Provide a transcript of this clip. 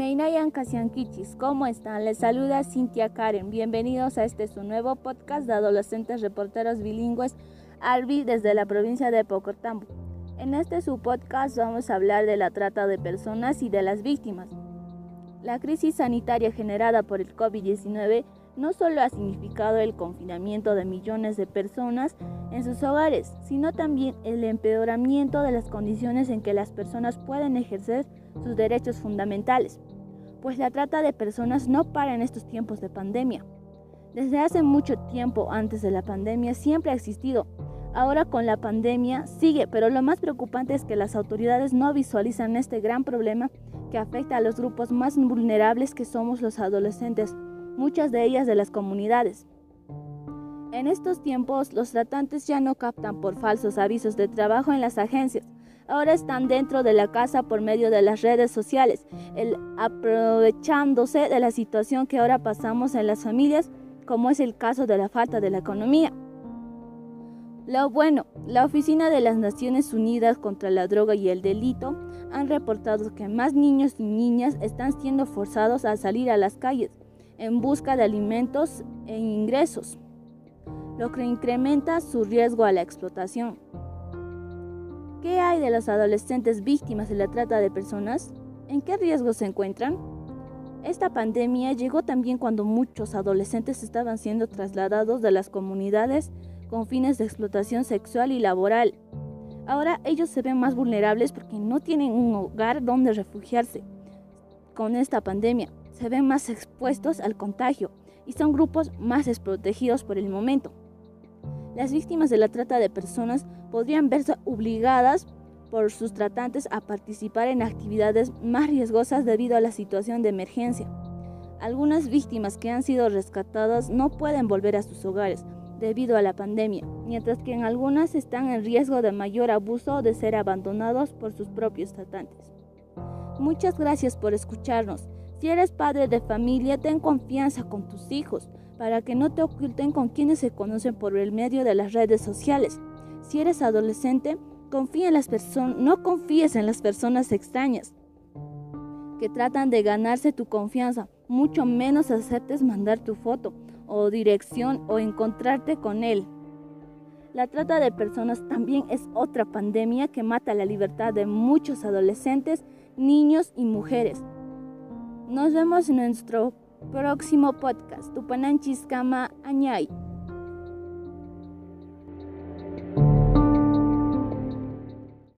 Imeinayan Kasiankichis, ¿cómo están? Les saluda Cintia Karen. Bienvenidos a este su nuevo podcast de adolescentes reporteros bilingües Albi desde la provincia de Pocotambo. En este su podcast vamos a hablar de la trata de personas y de las víctimas. La crisis sanitaria generada por el COVID-19 no solo ha significado el confinamiento de millones de personas en sus hogares, sino también el empeoramiento de las condiciones en que las personas pueden ejercer sus derechos fundamentales, pues la trata de personas no para en estos tiempos de pandemia. Desde hace mucho tiempo antes de la pandemia siempre ha existido. Ahora con la pandemia sigue, pero lo más preocupante es que las autoridades no visualizan este gran problema que afecta a los grupos más vulnerables que somos los adolescentes muchas de ellas de las comunidades. En estos tiempos, los tratantes ya no captan por falsos avisos de trabajo en las agencias. Ahora están dentro de la casa por medio de las redes sociales, el aprovechándose de la situación que ahora pasamos en las familias, como es el caso de la falta de la economía. Lo bueno, la Oficina de las Naciones Unidas contra la Droga y el Delito han reportado que más niños y niñas están siendo forzados a salir a las calles en busca de alimentos e ingresos, lo que incrementa su riesgo a la explotación. ¿Qué hay de los adolescentes víctimas de la trata de personas? ¿En qué riesgo se encuentran? Esta pandemia llegó también cuando muchos adolescentes estaban siendo trasladados de las comunidades con fines de explotación sexual y laboral. Ahora ellos se ven más vulnerables porque no tienen un hogar donde refugiarse con esta pandemia se ven más expuestos al contagio y son grupos más desprotegidos por el momento. Las víctimas de la trata de personas podrían verse obligadas por sus tratantes a participar en actividades más riesgosas debido a la situación de emergencia. Algunas víctimas que han sido rescatadas no pueden volver a sus hogares debido a la pandemia, mientras que en algunas están en riesgo de mayor abuso o de ser abandonados por sus propios tratantes. Muchas gracias por escucharnos. Si eres padre de familia, ten confianza con tus hijos para que no te oculten con quienes se conocen por el medio de las redes sociales. Si eres adolescente, confía en las no confíes en las personas extrañas que tratan de ganarse tu confianza, mucho menos aceptes mandar tu foto o dirección o encontrarte con él. La trata de personas también es otra pandemia que mata la libertad de muchos adolescentes, niños y mujeres. Nos vemos en nuestro próximo podcast. Tupananchis Kama Añay.